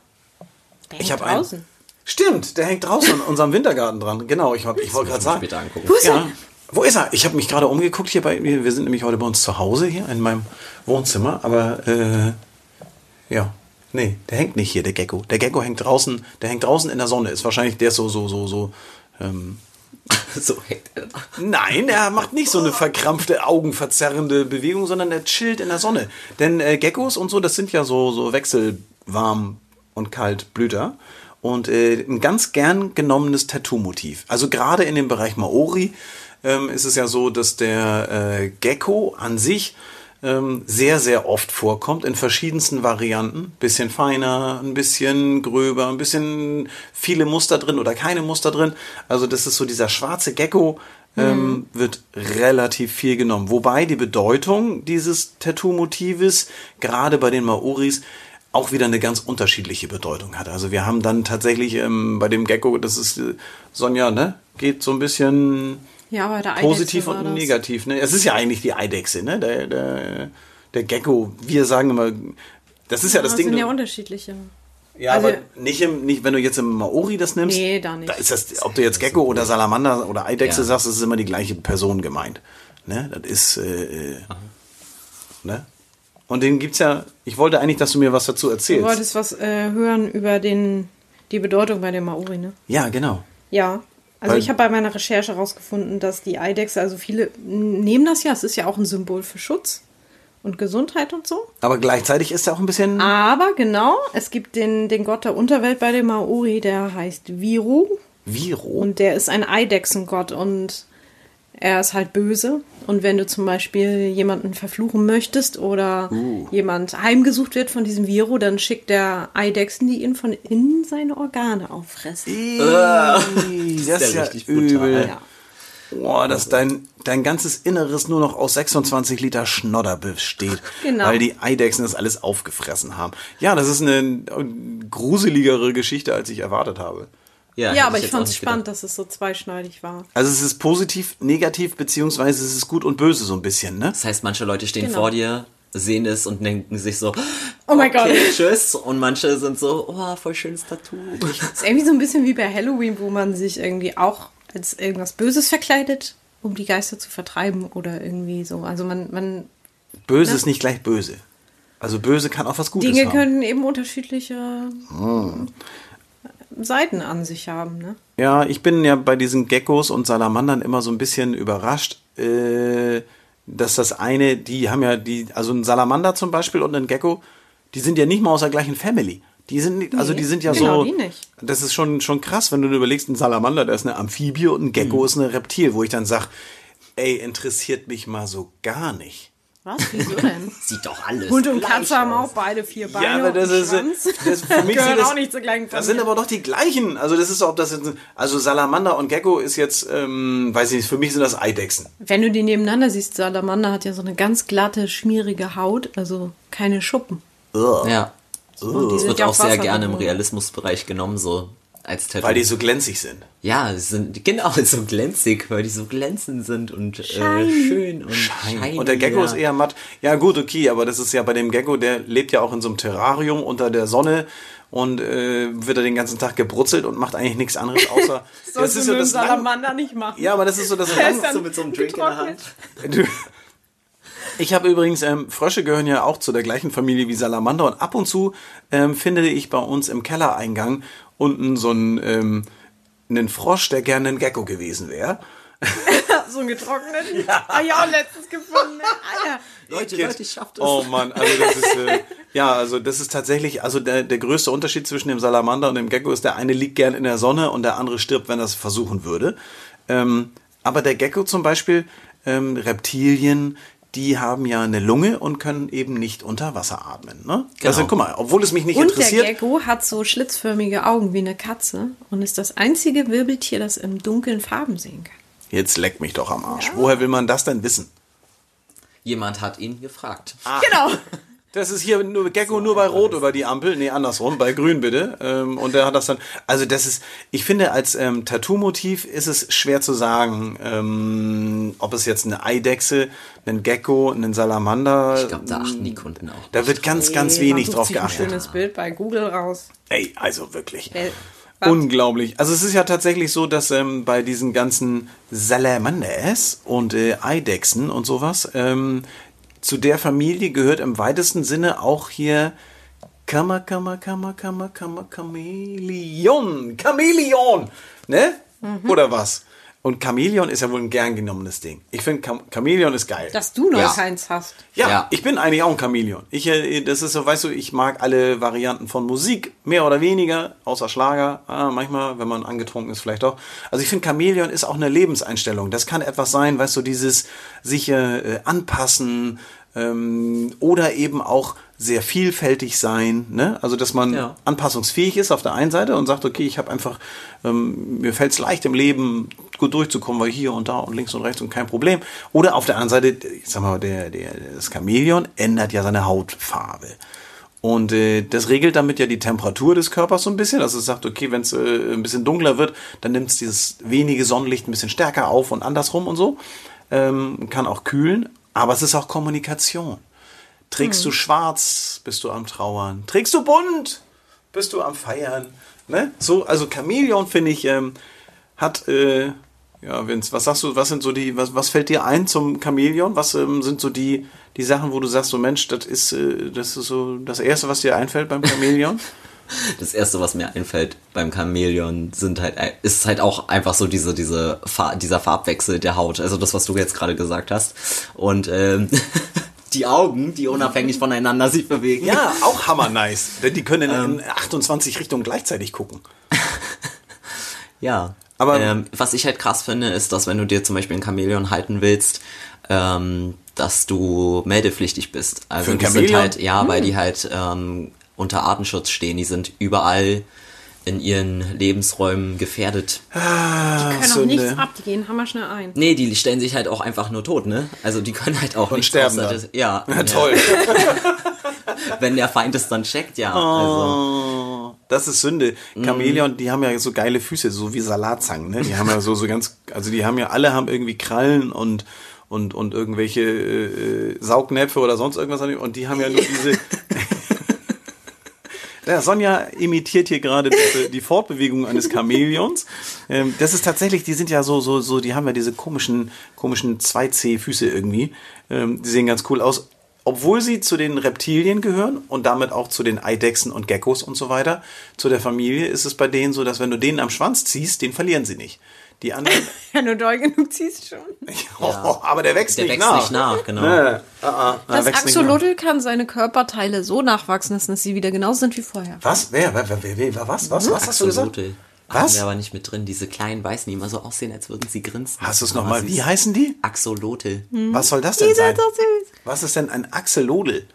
Der Ich hängt habe einen. draußen. Stimmt, der hängt draußen in unserem Wintergarten dran. Genau, ich, hab- ich wollte gerade sagen. Später angucken. Wo ist Ja. er? Wo ist er? Ich habe mich gerade umgeguckt hier bei mir. Wir sind nämlich heute bei uns zu Hause hier in meinem Wohnzimmer, aber äh, ja. Nee, der hängt nicht hier, der Gecko. Der Gecko hängt draußen, der hängt draußen in der Sonne. Ist wahrscheinlich der ist so, so, so, so. Ähm, (laughs) so hängt er da. nein, er macht nicht so eine verkrampfte, augenverzerrende Bewegung, sondern er chillt in der Sonne. Denn äh, Geckos und so, das sind ja so, so wechselwarm und kalt Blüter. Und äh, ein ganz gern genommenes Tattoo-Motiv. Also gerade in dem Bereich Maori ähm, ist es ja so, dass der äh, Gecko an sich ähm, sehr, sehr oft vorkommt in verschiedensten Varianten. Bisschen feiner, ein bisschen gröber, ein bisschen viele Muster drin oder keine Muster drin. Also das ist so dieser schwarze Gecko, ähm, wird relativ viel genommen. Wobei die Bedeutung dieses Tattoo-Motives gerade bei den Maoris auch wieder eine ganz unterschiedliche Bedeutung hat. Also wir haben dann tatsächlich ähm, bei dem Gecko, das ist äh, Sonja, ne? Geht so ein bisschen Ja, bei der Eidechse positiv und das. negativ. Ne? Es ist ja eigentlich die Eidechse, ne? Der, der, der Gecko. Wir sagen immer, das ist ja, das das Ding. sind ja du- unterschiedliche. ja, also- aber nicht, im, nicht, wenn du jetzt im Maori das nimmst. Nee, da nicht. Da ist das, ob du jetzt Gecko oder Salamander oder Eidechse Ja. sagst, das ist immer die gleiche Person gemeint. Ne? Das ist, äh, ne? Und den gibt's ja, ich wollte eigentlich, dass du mir was dazu Du erzählst. wolltest was äh, hören über den, die Bedeutung bei den Maori, ne? Ja, genau. Ja. Also ich habe bei meiner Recherche herausgefunden, dass die Eidechse, also viele nehmen das ja, es ist ja auch ein Symbol für Schutz und Gesundheit und so. Aber gleichzeitig ist er auch ein bisschen. Aber genau, es gibt den, den Gott der Unterwelt bei den Maori, der heißt Viru Viro. und der ist ein Eidechsengott und er ist halt böse. Und wenn du zum Beispiel jemanden verfluchen möchtest oder jemand heimgesucht wird von diesem Viru, dann schickt der Eidechsen, die ihn von innen seine Organe auffressen. Ih, das ist ja ja richtig brutal. übel. Ja. Boah, dass dein, dein ganzes Inneres nur noch aus 26 Liter Schnodder besteht. Genau. Weil die Eidechsen das alles aufgefressen haben. Ja, das ist eine gruseligere Geschichte, als ich erwartet habe. Ja, hätte aber ich jetzt fand es spannend, gedacht. dass es so zweischneidig war. Also es ist positiv, negativ, beziehungsweise es ist gut und böse so ein bisschen, ne? Das heißt, manche Leute stehen Genau. vor dir, sehen es und denken sich so, Oh mein okay, Gott. tschüss. Und manche sind so, oh, voll schönes Tattoo. Das ist irgendwie so ein bisschen wie bei Halloween, wo man sich irgendwie auch als irgendwas Böses verkleidet um die Geister zu vertreiben oder irgendwie so. Also man, man Böse ist nicht gleich böse. Also böse kann auch was Gutes Dinge haben. können eben unterschiedliche Seiten an sich haben. Ne? Ja, ich bin ja bei diesen Geckos und Salamandern immer so ein bisschen überrascht, äh, dass das eine, die haben ja die, also ein Salamander zum Beispiel und ein Gecko, die sind ja nicht mal aus der gleichen Family. Die sind, nicht- also die sind ja genau, so, die nicht. das ist schon, schon krass, wenn du dir überlegst, ein Salamander, der ist eine Amphibie und ein Gecko ist eine Reptil, wo ich dann sag, ey, interessiert mich mal so gar nicht. Was? (laughs) Wieso denn? Sieht doch alles. Hund und Katze haben auch beide vier Beine. Ja, aber das und ist, das für (laughs) mich Gehören sind das, auch nicht zur gleichen Das sind Familie. aber doch die gleichen. Also das ist auch das. jetzt- Also Salamander und Gecko ist jetzt, ähm, weiß ich nicht. Für mich sind das Eidechsen. Wenn du die nebeneinander siehst, Salamander hat ja so eine ganz glatte, schmierige Haut, also keine Schuppen. Ja. Und die Das wird ja auch sehr gerne im. Realismusbereich genommen, so als Tattoo. Weil die so glänzig sind. ja, sie sind genau (laughs) so glänzig, weil die so glänzend sind und äh, schön und shiny. Und der Gecko ja. ist eher matt. Ja gut, okay, aber das ist ja bei dem Gecko, der lebt ja auch in so einem Terrarium unter der Sonne und äh, wird er den ganzen Tag gebrutzelt und macht eigentlich nichts anderes (laughs) außer. Sollst das ist so das Salamander nicht machen. Ja, aber das ist so das (laughs) Lang so mit so einem Drink in der Hand. getrocknet. Ich habe übrigens, ähm, Frösche gehören ja auch zu der gleichen Familie wie Salamander und ab und zu ähm, finde ich bei uns im Kellereingang unten so einen, ähm, einen Frosch, der gerne ein Gecko gewesen wäre. (laughs) So ein getrocknet. (laughs) Ja. Ah ja, letztens gefunden. Ah, ja. Leute, Jetzt- Leute, ich schaff das. Oh Mann, also das ist äh, ja, also das ist tatsächlich, also der, der größte Unterschied zwischen dem Salamander und dem Gecko ist, der eine liegt gern in der Sonne und der andere stirbt, wenn er es versuchen würde. Ähm, aber der Gecko zum Beispiel, ähm, Reptilien, die haben ja eine Lunge und können eben nicht unter Wasser atmen. Ne? Also guck mal, obwohl es mich nicht Und der interessiert. Gecko hat so schlitzförmige Augen wie eine Katze und ist das einzige Wirbeltier, das im Dunkeln Farben sehen kann. Jetzt leck mich doch am Arsch. Woher will man das denn wissen? Jemand hat ihn gefragt. Genau. (laughs) Das ist hier nur Gecko nur bei Rot über die Ampel. Nee, andersrum, bei Grün bitte. Ähm, und der hat das dann. Also das ist, ich finde, als ähm, Tattoo-Motiv ist es schwer zu sagen, ähm, ob es jetzt eine Eidechse, ein Gecko, ein Salamander. Ich glaube, da achten die Kunden auch. Da wird ganz, ganz wenig drauf sich ein geachtet. schönes Bild bei Google raus. Ey, also wirklich. Äh, was? Unglaublich. Also es ist ja tatsächlich so, dass ähm, bei diesen ganzen Salamanders und äh, Eidechsen und sowas, ähm, zu der Familie gehört im weitesten Sinne auch hier Kammer, Kammer, Kammer, Kammer, Kammer, Chamäleon. Chamäleon. Ne? Mhm. Oder was? Und Chamäleon ist ja wohl ein gern genommenes Ding. Ich finde, Cham Chamäleon ist geil. Dass du noch Ja. keins hast. Ja, Ja. ich bin eigentlich auch ein Chamäleon. Ich, äh, das ist so, weißt du, ich mag alle Varianten von Musik, mehr oder weniger, außer Schlager. Ah, manchmal, wenn man angetrunken ist, vielleicht auch. Also ich finde, Chamäleon ist auch eine Lebenseinstellung. Das kann etwas sein, weißt du, dieses sich äh, anpassen ähm, oder eben auch sehr vielfältig sein. Ne? Also, dass man Ja. anpassungsfähig ist auf der einen Seite und sagt, okay, ich habe einfach, ähm, mir fällt es leicht im Leben gut durchzukommen, weil hier und da und links und rechts und kein Problem. Oder auf der anderen Seite, ich sag mal, der, der, das Chamäleon ändert ja seine Hautfarbe. Und äh, das regelt damit ja die Temperatur des Körpers so ein bisschen. Also es sagt, okay, wenn es äh, ein bisschen dunkler wird, dann nimmt es dieses wenige Sonnenlicht ein bisschen stärker auf und andersrum und so. Ähm, kann auch kühlen, aber es ist auch Kommunikation. Trägst du schwarz, bist du am Trauern. Trägst du bunt, bist du am Feiern. Ne? So, also Chamäleon, finde ich, ähm, hat, äh, ja, Vince, was sagst du, was sind so die, was, was fällt dir ein zum Chamäleon? Was ähm, sind so die, die Sachen, wo du sagst, so Mensch, das ist, äh, das ist so das Erste, was dir einfällt beim Chamäleon? (laughs) Das erste, was mir einfällt beim Chamäleon, sind halt, ist halt auch einfach so diese, diese, Fa- dieser Farbwechsel der Haut. Also das, was du jetzt gerade gesagt hast. Und ähm, (laughs) die Augen, die unabhängig voneinander sich bewegen. ja, auch hammer nice. Denn die können in, in 28 Richtungen gleichzeitig gucken. (laughs) Ja. Aber- ähm, was ich halt krass finde, ist, dass wenn du dir zum Beispiel ein Chamäleon halten willst, ähm, dass du meldepflichtig bist. Also Für ein die sind Chamäleon? halt, ja, weil die halt ähm, unter Artenschutz stehen. Die sind überall in ihren Lebensräumen gefährdet. Ah, Können auch Sünde. nichts ab, die gehen hammer schnell ein. Nee, die stellen sich halt auch einfach nur tot, ne? Also die können halt auch Und nichts sterben außer (laughs) Ja, Ja, toll. (laughs) Wenn der Feind es dann checkt, ja. Oh. Also, Das ist Sünde. Chamäleon, die haben ja so geile Füße, so wie Salatzangen, ne? Die haben ja so, so ganz, also die haben ja, alle haben irgendwie Krallen und, und, und irgendwelche äh, Saugnäpfe oder sonst irgendwas. an- Und die haben ja nur diese. (laughs) Ja, Sonja imitiert hier gerade die, die Fortbewegung eines Chamäleons. Ähm, das ist tatsächlich, die sind ja so, so, so, die haben ja diese komischen, komischen 2C-Füße irgendwie. Ähm, die sehen ganz cool aus. Obwohl sie zu den Reptilien gehören und damit auch zu den Eidechsen und Geckos und so weiter, zu der Familie, ist es bei denen so, dass wenn du denen am Schwanz ziehst, den verlieren sie nicht. Die anderen, (laughs) Ja, nur doll genug ziehst schon. (laughs) oh, aber der wächst Der nicht wächst nach. nicht nach, genau. Nee, ah, er Das wächst nicht nach. Axolotl kann seine Körperteile so nachwachsen lassen, dass sie wieder genauso sind wie vorher. Was? Wer? Wer? Wer? wer, wer was? Was? Was hast du gesagt? Axolotl. Was? Haben wir aber nicht mit drin. Diese kleinen Weißen, die immer so aussehen, als würden sie grinsen. Hast du es nochmal? Wie heißen die? Axolotl. Was soll das denn Die sein? sind so süß. Was ist denn ein Axolotl?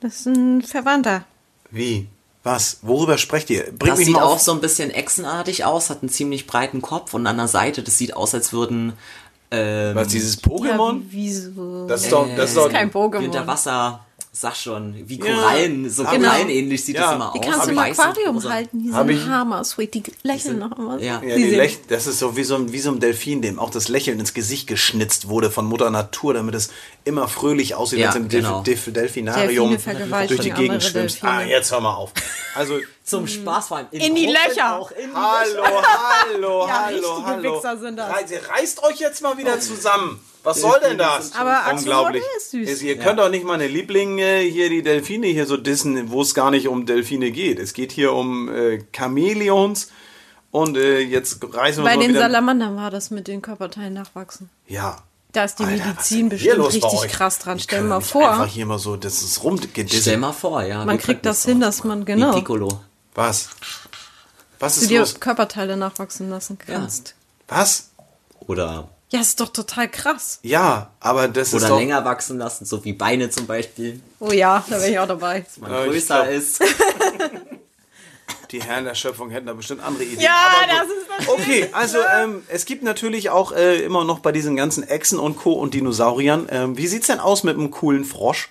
Das ist ein Verwandter. Wie? Was? Worüber sprecht ihr? Bring Das mich sieht mal auch so ein bisschen echsenartig aus, hat einen ziemlich breiten Kopf und an der Seite, das sieht aus, als würden ähm, Was, dieses Ja, Pokémon? wie, wie so. das ist doch, das ist doch, kein Pokémon. Winterwasser, sag schon, wie Ja. Korallen, so Genau. Korallenähnlich sieht Ja. das immer Die aus. kannst du so im Aquarium halten. Die sind ich- hammer sweet. Die lächeln noch immer. Ja. ja, Die die Lech, das ist so wie so, ein, wie so ein Delfin, dem auch das Lächeln ins Gesicht geschnitzt wurde von Mutter Natur, damit es immer fröhlich aussieht, Ja, wenn es im genau. Delf Delf Delfinarium durch die Gegend. Delfine. Ah, jetzt hör mal auf. Also, Zum Spaß vor allem. In die Gruppen Löcher. Auch in die hallo, (laughs) hallo, Ja, hallo, hallo. Wichser sind das. Reißt euch jetzt mal wieder zusammen. Was soll denn das? Aber Unglaublich. ist süß. Ihr könnt doch nicht meine Lieblinge hier, die Delfine hier so dissen, wo es gar nicht um Delfine geht. Es geht hier um äh, Chamäleons. Und äh, jetzt reißen wir Bei den wieder... Salamandern war das mit den Körperteilen nachwachsen. ja. Da ist die Alter, Medizin bestimmt richtig krass dran. Die Stell mal vor, Einfach hier mal so, das ist rumgedisselt. Stell mal vor, ja. man kriegt das hin, dass man Wie genau Piccolo. Was? Was du ist dir los? Körperteile nachwachsen lassen kannst. Was? Oder, Ja, ist doch total krass. Ja, aber das ist oder länger wachsen lassen, so wie Beine zum Beispiel. Oh ja, da wäre ich auch dabei. Man Ja, ich größer glaub- ist. (laughs) Die Herren der Schöpfung hätten da bestimmt andere Ideen. Ja, Aber das ist das. Okay, (laughs) also ähm, es gibt natürlich auch äh, immer noch bei diesen ganzen Echsen und Co. und Dinosauriern. Ähm, wie sieht's denn aus mit einem coolen Frosch?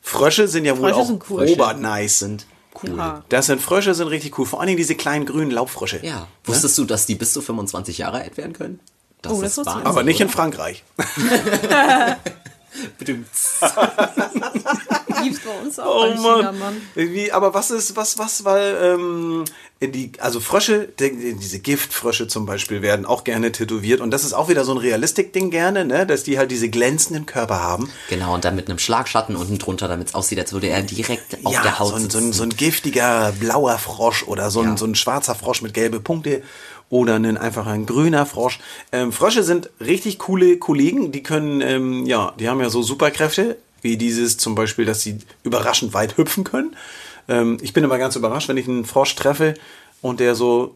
Frösche sind ja wohl Frösche auch sind cool. obernice. Sind cool. Ja. Das sind Frösche, sind richtig cool. Vor allen Dingen diese kleinen grünen Laubfrösche. Ja. Wusstest du, dass die bis zu 25 Jahre alt werden können? Das Oh, das ich nicht. Aber nicht in Frankreich. (laughs) (laughs) (laughs) Gibt's (laughs) bei uns auch Oh Mann. Mann. Wie, aber was ist, was, was, weil, ähm, die, also Frösche, die, diese Giftfrösche zum Beispiel werden auch gerne tätowiert und das ist auch wieder so ein Realistik-Ding gerne, ne, dass die halt diese glänzenden Körper haben. Genau, und dann mit einem Schlagschatten unten drunter, damit es aussieht, als würde er direkt auf ja, der Haut so ein, so, ein, so ein giftiger blauer Frosch oder so ein, Ja. so ein schwarzer Frosch mit gelbe Punkte oder ein einfach ein grüner Frosch. Ähm, Frösche sind richtig coole Kollegen, die können, ähm, ja, die haben ja so Superkräfte, wie dieses zum Beispiel, dass sie überraschend weit hüpfen können. Ähm, ich bin immer ganz überrascht, wenn ich einen Frosch treffe und der so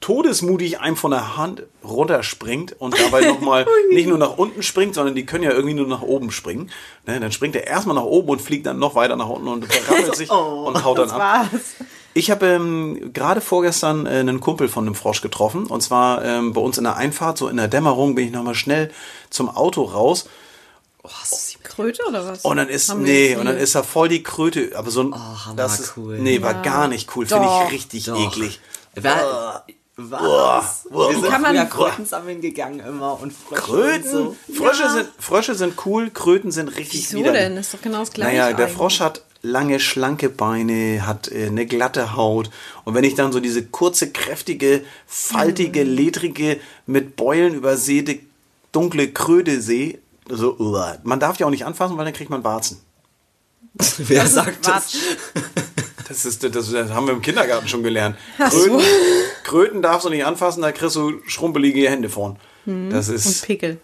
todesmutig einem von der Hand runterspringt und dabei nochmal (laughs) nicht nur nach unten springt, sondern die können ja irgendwie nur nach oben springen. Ne, dann springt er erstmal nach oben und fliegt dann noch weiter nach unten und verrammelt sich (laughs) und haut dann ab. Was? Ich habe ähm, gerade vorgestern äh, einen Kumpel von einem Frosch getroffen. Und zwar ähm, bei uns in der Einfahrt, so in der Dämmerung, bin ich nochmal schnell zum Auto raus. oh, Kröte oder was? Und dann ist, Haben nee, und dann ist da voll die Kröte. Aber so ein, hammer das ist, cool. nee, war gar nicht cool. Finde ich richtig Doch. eklig. Wer, was? Boah, Wir sind Kann man- früher Kröten sammeln gegangen immer und Frösche Kröten? und so. Frösche, Ja. sind, Frösche sind cool, Kröten sind richtig Wieso widerlich. denn? Ist doch genau das gleiche. Naja, der eigentlich. Frosch hat lange, schlanke Beine, hat äh, eine glatte Haut. Und wenn ich dann so diese kurze, kräftige, faltige, Mhm. ledrige, mit Beulen übersäte, dunkle Kröte sehe, so, uah. man darf die auch nicht anfassen, weil dann kriegt man Warzen. (laughs) Wer sagt das? Das, ist, das, das haben wir im Kindergarten schon gelernt. Ach so. Kröten, Kröten darfst du nicht anfassen, da kriegst du schrumpelige Hände vorn. Das Und ist, Pickel.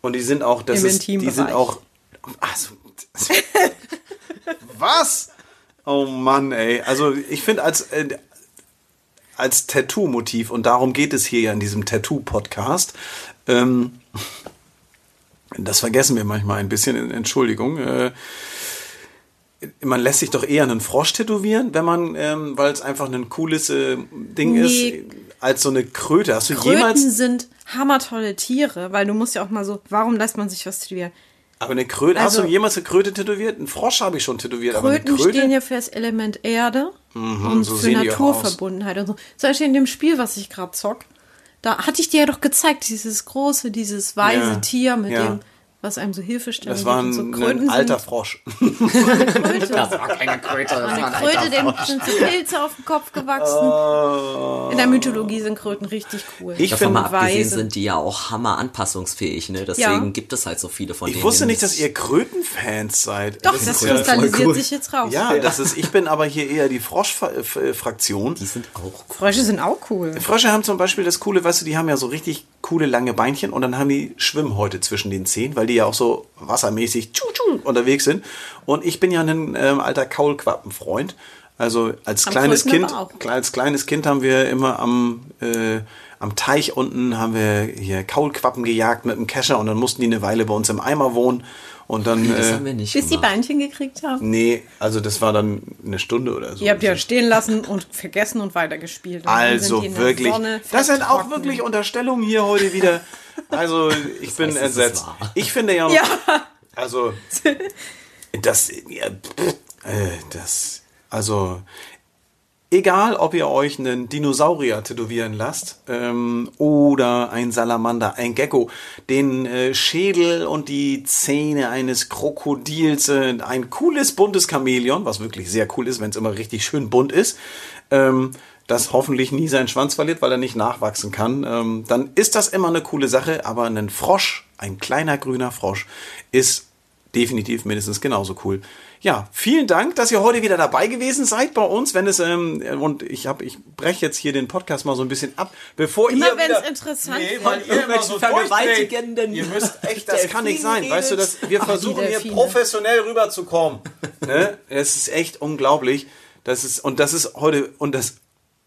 und die sind auch, das Im ist, die sind auch, also, (laughs) was? Oh Mann, ey. Also ich finde als, äh, als Tattoo-Motiv, und darum geht es hier ja in diesem Tattoo-Podcast, ähm, das vergessen wir manchmal ein bisschen, Entschuldigung, äh, man lässt sich doch eher einen Frosch tätowieren, wenn man, ähm, weil es einfach ein cooles äh, Ding Nee. ist, als so eine Kröte. Hast du Kröten jemals, sind hammertolle Tiere, weil du musst ja auch mal so, warum lässt man sich was tätowieren? aber eine Kröte, hast Also- du jemals eine Kröte tätowiert? Einen Frosch habe ich schon tätowiert, aber eine Kröten Kröte? stehen ja für das Element Erde und so für Naturverbundenheit und so. Zum Beispiel in dem Spiel, was ich gerade zock, da hatte ich dir ja doch gezeigt, dieses große, dieses weiße Ja, Tier mit ja. dem was einem so Hilfestellung Das war ein, so Kröten ein alter sind Frosch. (laughs) Kröte. (laughs) Das war keine Kröte, das war Eine ein Kröte, dem sind so Pilze auf den Kopf gewachsen. In der Mythologie sind Kröten richtig cool. Ich Davon mal finde, abgesehen Weise. sind die ja auch hammer anpassungsfähig, ne? Deswegen Ja. gibt es halt so viele von denen. ich wusste nicht, dass ihr Krötenfans seid. Doch, Das das kristallisiert cool. sich jetzt raus. Ja, das ist, ich bin aber hier eher die Frosch-Fraktion. Die sind auch Frösche sind auch cool. Frösche haben zum Beispiel das coole, weißt du, die haben ja so richtig coole lange Beinchen und dann haben die Schwimmhäute zwischen den Zehen, weil die ja auch so wassermäßig tschu, tschu, unterwegs sind. Und ich bin ja ein ähm, alter Kaulquappenfreund. Also als Am kleines Kind, als kleines Kind haben wir immer am, äh, am Teich unten haben wir hier Kaulquappen gejagt mit dem Kescher und dann mussten die eine Weile bei uns im Eimer wohnen. Und dann, das äh, haben wir nicht Bis die gemacht. Beinchen gekriegt haben. nee, also das war dann eine Stunde oder so. Ihr habt ja stehen lassen und vergessen und weitergespielt. Und Also die wirklich. Das sind auch wirklich Unterstellungen hier heute wieder. Also ich bin heißt, es ist entsetzt. Ich finde ja, Ja. also (laughs) das, ja, pff, äh, das, also egal, ob ihr euch einen Dinosaurier tätowieren lasst ähm, oder ein Salamander, ein Gecko, den äh, Schädel und die Zähne eines Krokodils, äh, ein cooles buntes Chamäleon, was wirklich sehr cool ist, wenn es immer richtig schön bunt ist. Ähm, das hoffentlich nie seinen Schwanz verliert, weil er nicht nachwachsen kann, ähm, dann ist das immer eine coole Sache. Aber ein Frosch, ein kleiner grüner Frosch, ist definitiv mindestens genauso cool. Ja, vielen Dank, dass ihr heute wieder dabei gewesen seid bei uns. Wenn es ähm, und ich habe, ich breche jetzt hier den Podcast mal so ein bisschen ab, bevor Immer ihr wenn's wieder, interessant nee, weil ihr immer so vergewaltigenden Ihr müsst echt, das kann nicht sein. Delfinen Weißt du, dass wir versuchen hier professionell rüberzukommen. (laughs) ne? Es ist echt unglaublich. Das ist und das ist heute und das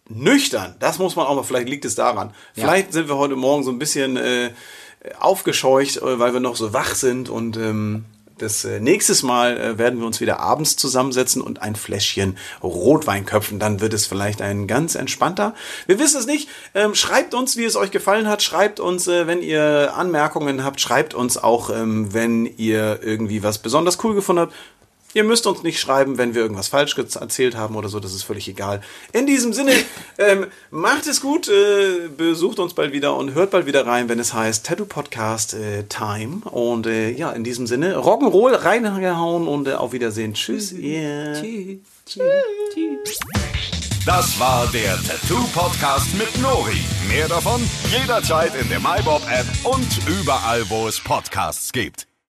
nüchtern. Das muss man auch mal. Vielleicht liegt es daran. Vielleicht sind wir heute Morgen so ein bisschen äh, aufgescheucht, äh, weil wir noch so wach sind und ähm, das äh, nächstes Mal äh, werden wir uns wieder abends zusammensetzen und ein Fläschchen Rotwein köpfen. Dann wird es vielleicht ein ganz entspannter. Wir wissen es nicht. Ähm, schreibt uns, wie es euch gefallen hat. Schreibt uns, äh, wenn ihr Anmerkungen habt. Schreibt uns auch, ähm, wenn ihr irgendwie was besonders cool gefunden habt. Ihr müsst uns nicht schreiben, wenn wir irgendwas falsch erzählt haben oder so, das ist völlig egal. In diesem Sinne, (laughs) ähm, macht es gut, äh, besucht uns bald wieder und hört bald wieder rein, wenn es heißt Tattoo Podcast äh, Time. Und äh, ja, in diesem Sinne, Rock'n'Roll reingehauen und äh, auf Wiedersehen. Tschüss, ihr. Das war der Tattoo Podcast mit Nori. Mehr davon jederzeit in der MyBob App und überall, wo es Podcasts gibt.